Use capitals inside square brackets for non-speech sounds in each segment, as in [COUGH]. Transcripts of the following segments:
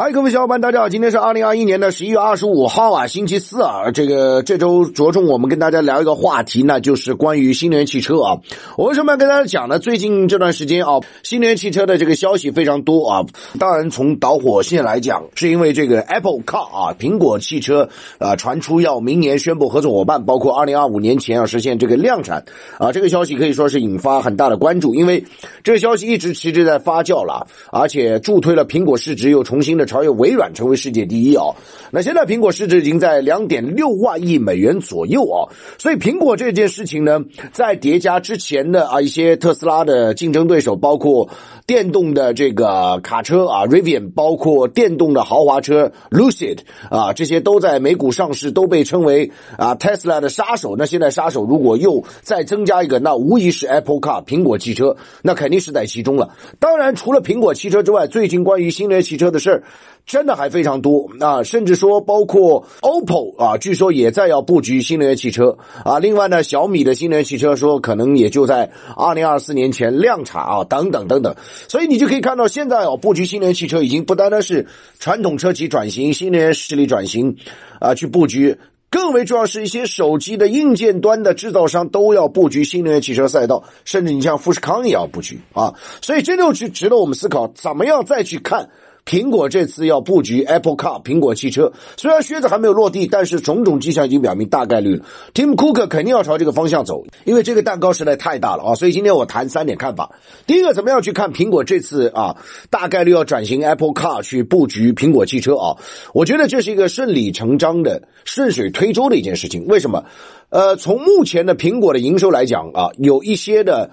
嗨，各位小伙伴，大家好！今天是二零二一年的十一月二十五号啊，星期四啊。这个这周着重我们跟大家聊一个话题呢，就是关于新能源汽车啊。我为什么要跟大家讲呢？最近这段时间啊，新能源汽车的这个消息非常多啊。当然，从导火线来讲，是因为这个 Apple Car 啊，苹果汽车啊，传出要明年宣布合作伙伴，包括二零二五年前要实现这个量产啊。这个消息可以说是引发很大的关注，因为这个消息一直其实在发酵了，而且助推了苹果市值又重新的。超越微软成为世界第一啊！那现在苹果市值已经在两点六万亿美元左右啊，所以苹果这件事情呢，在叠加之前的啊一些特斯拉的竞争对手，包括电动的这个卡车啊，Rivian，包括电动的豪华车 Lucid 啊，这些都在美股上市，都被称为啊 Tesla 的杀手。那现在杀手如果又再增加一个，那无疑是 Apple Car 苹果汽车，那肯定是在其中了。当然，除了苹果汽车之外，最近关于新能源汽车的事儿。真的还非常多啊，甚至说包括 OPPO 啊，据说也在要布局新能源汽车啊。另外呢，小米的新能源汽车说可能也就在二零二四年前量产啊，等等等等。所以你就可以看到，现在哦，布局新能源汽车已经不单单是传统车企转型、新能源势力转型啊去布局，更为重要是一些手机的硬件端的制造商都要布局新能源汽车赛道，甚至你像富士康也要布局啊。所以这就去值得我们思考，怎么样再去看。苹果这次要布局 Apple Car，苹果汽车虽然靴子还没有落地，但是种种迹象已经表明大概率了。Tim Cook 肯定要朝这个方向走，因为这个蛋糕实在太大了啊！所以今天我谈三点看法。第一个，怎么样去看苹果这次啊，大概率要转型 Apple Car 去布局苹果汽车啊？我觉得这是一个顺理成章的、顺水推舟的一件事情。为什么？呃，从目前的苹果的营收来讲啊，有一些的。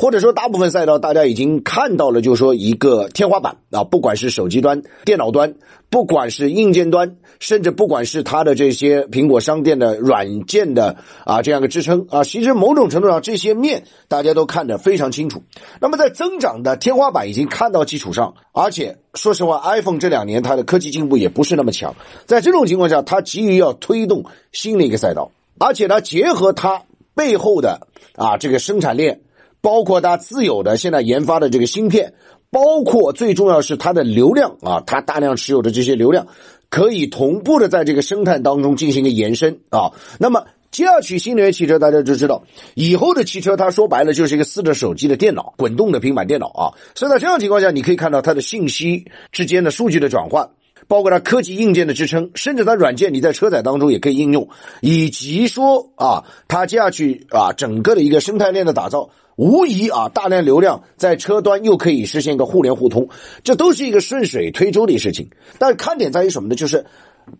或者说，大部分赛道大家已经看到了，就是说一个天花板啊，不管是手机端、电脑端，不管是硬件端，甚至不管是它的这些苹果商店的软件的啊这样的支撑啊，其实某种程度上这些面大家都看得非常清楚。那么在增长的天花板已经看到基础上，而且说实话，iPhone 这两年它的科技进步也不是那么强，在这种情况下，它急于要推动新的一个赛道，而且它结合它背后的啊这个生产链。包括它自有的现在研发的这个芯片，包括最重要是它的流量啊，它大量持有的这些流量，可以同步的在这个生态当中进行一个延伸啊。那么接下去新能源汽车大家就知道，以后的汽车它说白了就是一个四着手机的电脑，滚动的平板电脑啊。所以在这样情况下，你可以看到它的信息之间的数据的转换，包括它科技硬件的支撑，甚至它软件你在车载当中也可以应用，以及说啊，它接下去啊整个的一个生态链的打造。无疑啊，大量流量在车端又可以实现一个互联互通，这都是一个顺水推舟的事情。但看点在于什么呢？就是。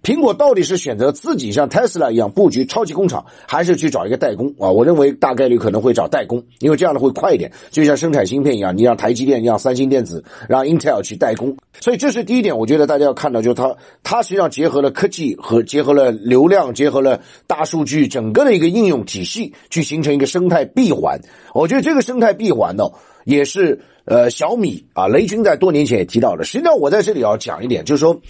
苹果到底是选择自己像特斯拉一样布局超级工厂，还是去找一个代工啊？我认为大概率可能会找代工，因为这样的会快一点。就像生产芯片一样，你让台积电、让三星电子、让 Intel 去代工。所以这是第一点，我觉得大家要看到，就是它它实际上结合了科技和结合了流量，结合了大数据，整个的一个应用体系，去形成一个生态闭环。我觉得这个生态闭环呢，也是呃小米啊，雷军在多年前也提到了。实际上我在这里要讲一点，就是说。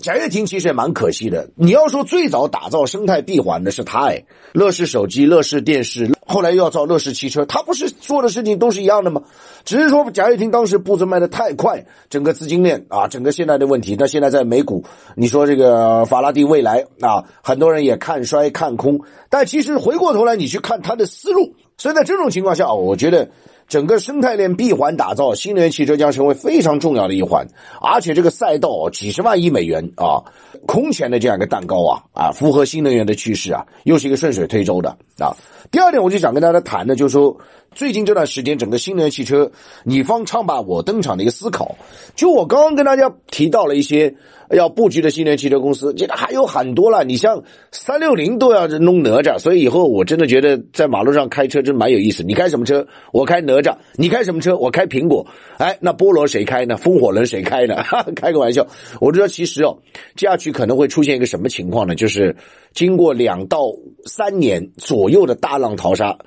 贾跃亭其实也蛮可惜的。你要说最早打造生态闭环的是他，哎，乐视手机、乐视电视，后来又要造乐视汽车，他不是做的事情都是一样的吗？只是说贾跃亭当时步子迈的太快，整个资金链啊，整个现在的问题。那现在在美股，你说这个法拉第未来啊，很多人也看衰看空，但其实回过头来你去看他的思路，所以在这种情况下，我觉得。整个生态链闭环打造，新能源汽车将成为非常重要的一环，而且这个赛道几十万亿美元啊，空前的这样一个蛋糕啊啊，符合新能源的趋势啊，又是一个顺水推舟的啊。第二点，我就想跟大家谈的，就是说最近这段时间整个新能源汽车你方唱罢我登场的一个思考，就我刚刚跟大家提到了一些。要布局的新能源汽车公司，这还有很多了。你像三六零都要弄哪吒，所以以后我真的觉得在马路上开车真蛮有意思。你开什么车？我开哪吒。你开什么车？我开苹果。哎，那菠萝谁开呢？风火轮谁开呢？哈 [LAUGHS] 哈开个玩笑。我知道其实哦，接下去可能会出现一个什么情况呢？就是经过两到三年左右的大浪淘沙，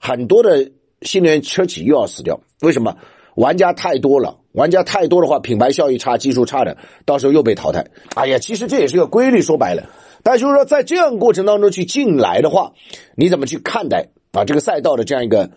很多的新能源车企又要死掉。为什么？玩家太多了。玩家太多的话，品牌效益差、技术差的，到时候又被淘汰。哎呀，其实这也是个规律，说白了。但就是说，在这样过程当中去进来的话，你怎么去看待啊这个赛道的这样一个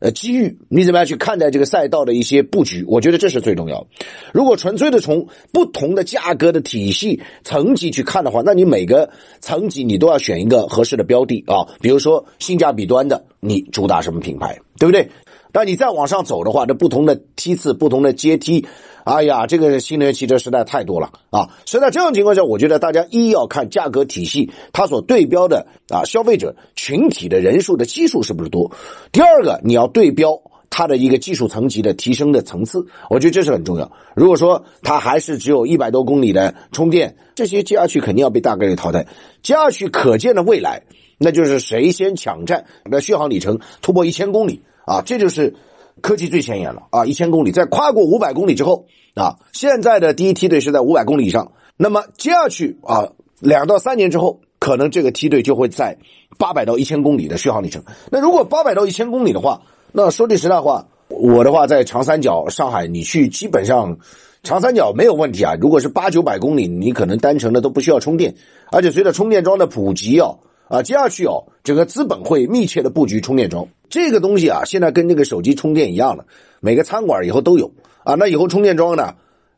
呃机遇，你怎么样去看待这个赛道的一些布局？我觉得这是最重要。如果纯粹的从不同的价格的体系层级去看的话，那你每个层级你都要选一个合适的标的啊。比如说性价比端的，你主打什么品牌，对不对？但你再往上走的话，这不同的梯次、不同的阶梯，哎呀，这个新能源汽车实在太多了啊！所以在这样情况下，我觉得大家一要看价格体系，它所对标的啊消费者群体的人数的基数是不是多；第二个，你要对标它的一个技术层级的提升的层次，我觉得这是很重要。如果说它还是只有一百多公里的充电，这些接下去肯定要被大概率淘汰。接下去可见的未来，那就是谁先抢占那续航里程突破一千公里。啊，这就是科技最前沿了啊！一千公里，在跨过五百公里之后啊，现在的第一梯队是在五百公里以上。那么接下去啊，两到三年之后，可能这个梯队就会在八百到一千公里的续航里程。那如果八百到一千公里的话，那说句实在话，我的话在长三角、上海，你去基本上长三角没有问题啊。如果是八九百公里，你可能单程的都不需要充电，而且随着充电桩的普及啊。啊，接下去哦，整个资本会密切的布局充电桩。这个东西啊，现在跟那个手机充电一样了，每个餐馆以后都有啊。那以后充电桩呢，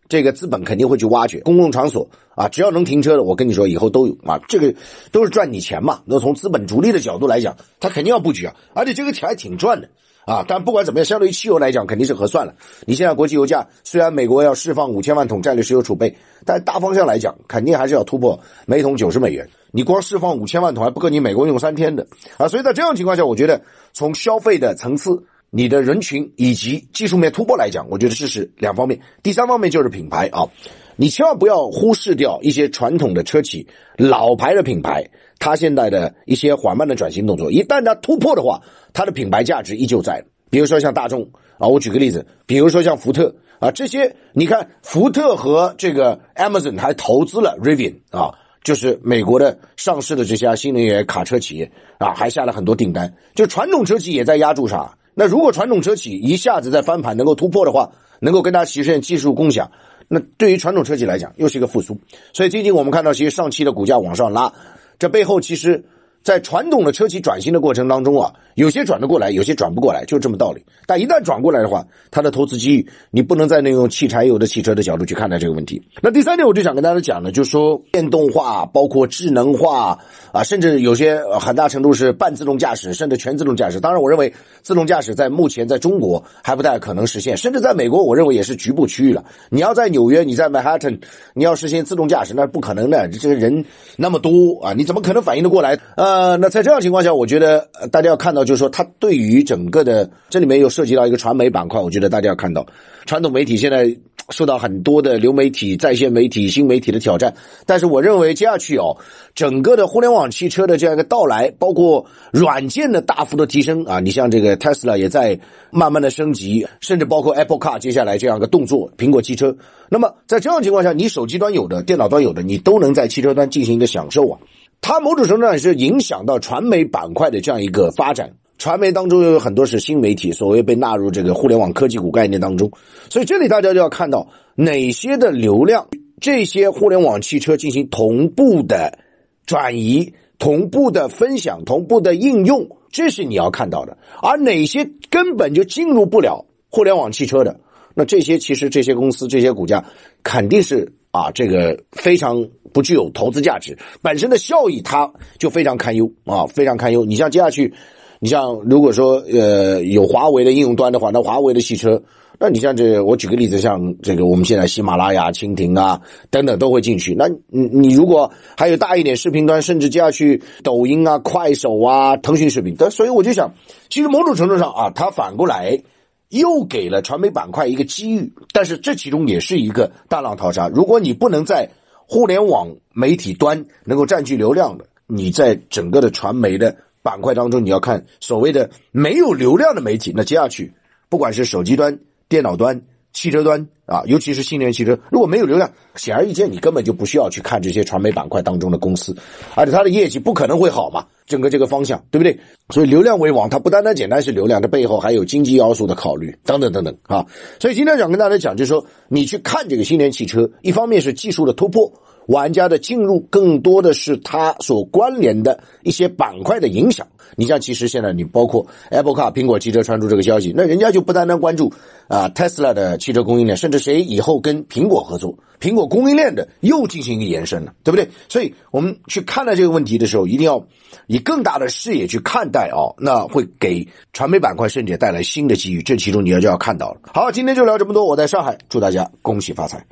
这个资本肯定会去挖掘。公共场所啊，只要能停车的，我跟你说，以后都有啊。这个都是赚你钱嘛。那从资本逐利的角度来讲，他肯定要布局啊，而且这个钱还挺赚的。啊，但不管怎么样，相对于汽油来讲，肯定是合算了。你现在国际油价虽然美国要释放五千万桶战略石油储备，但大方向来讲，肯定还是要突破每桶九十美元。你光释放五千万桶还不够你美国用三天的啊！所以在这样情况下，我觉得从消费的层次、你的人群以及技术面突破来讲，我觉得这是两方面。第三方面就是品牌啊，你千万不要忽视掉一些传统的车企、老牌的品牌。它现在的一些缓慢的转型动作，一旦它突破的话，它的品牌价值依旧在。比如说像大众啊，我举个例子，比如说像福特啊，这些你看，福特和这个 Amazon 还投资了 Rivian 啊，就是美国的上市的这家新能源卡车企业啊，还下了很多订单。就传统车企也在压住啥？那如果传统车企一下子在翻盘，能够突破的话，能够跟它实现技术共享，那对于传统车企来讲又是一个复苏。所以最近我们看到，其实上汽的股价往上拉。这背后其实。在传统的车企转型的过程当中啊，有些转得过来，有些转不过来，就这么道理。但一旦转过来的话，它的投资机遇，你不能再用汽柴油的汽车的角度去看待这个问题。那第三点，我就想跟大家讲的，就是说电动化，包括智能化啊，甚至有些很大程度是半自动驾驶，甚至全自动驾驶。当然，我认为自动驾驶在目前在中国还不太可能实现，甚至在美国，我认为也是局部区域了。你要在纽约，你在曼哈顿，你要实现自动驾驶，那是不可能的。这个人那么多啊，你怎么可能反应得过来？呃。呃，那在这样情况下，我觉得大家要看到，就是说，它对于整个的这里面又涉及到一个传媒板块，我觉得大家要看到，传统媒体现在受到很多的流媒体、在线媒体、新媒体的挑战，但是我认为接下去哦，整个的互联网汽车的这样一个到来，包括软件的大幅的提升啊，你像这个 Tesla 也在慢慢的升级，甚至包括 Apple Car 接下来这样一个动作，苹果汽车，那么在这样情况下，你手机端有的、电脑端有的，你都能在汽车端进行一个享受啊。它某种程度上是影响到传媒板块的这样一个发展，传媒当中又有很多是新媒体，所谓被纳入这个互联网科技股概念当中，所以这里大家就要看到哪些的流量，这些互联网汽车进行同步的转移、同步的分享、同步的应用，这是你要看到的，而哪些根本就进入不了互联网汽车的，那这些其实这些公司这些股价肯定是。啊，这个非常不具有投资价值，本身的效益它就非常堪忧啊，非常堪忧。你像接下去，你像如果说呃有华为的应用端的话，那华为的汽车，那你像这我举个例子，像这个我们现在喜马拉雅、蜻蜓啊等等都会进去。那你你如果还有大一点视频端，甚至接下去抖音啊、快手啊、腾讯视频，但所以我就想，其实某种程度上啊，它反过来。又给了传媒板块一个机遇，但是这其中也是一个大浪淘沙。如果你不能在互联网媒体端能够占据流量的，你在整个的传媒的板块当中，你要看所谓的没有流量的媒体，那接下去不管是手机端、电脑端。汽车端啊，尤其是新能源汽车，如果没有流量，显而易见，你根本就不需要去看这些传媒板块当中的公司，而且它的业绩不可能会好嘛，整个这个方向，对不对？所以流量为王，它不单单简单是流量，它背后还有经济要素的考虑，等等等等啊。所以今天想跟大家讲，就是说你去看这个新能源汽车，一方面是技术的突破，玩家的进入更多的是它所关联的一些板块的影响。你像，其实现在你包括 Apple Car 苹果汽车传出这个消息，那人家就不单单关注啊 Tesla 的汽车供应链，甚至谁以后跟苹果合作，苹果供应链的又进行一个延伸了，对不对？所以我们去看待这个问题的时候，一定要以更大的视野去看待哦，那会给传媒板块甚至带来新的机遇，这其中你要就要看到了。好，今天就聊这么多，我在上海，祝大家恭喜发财。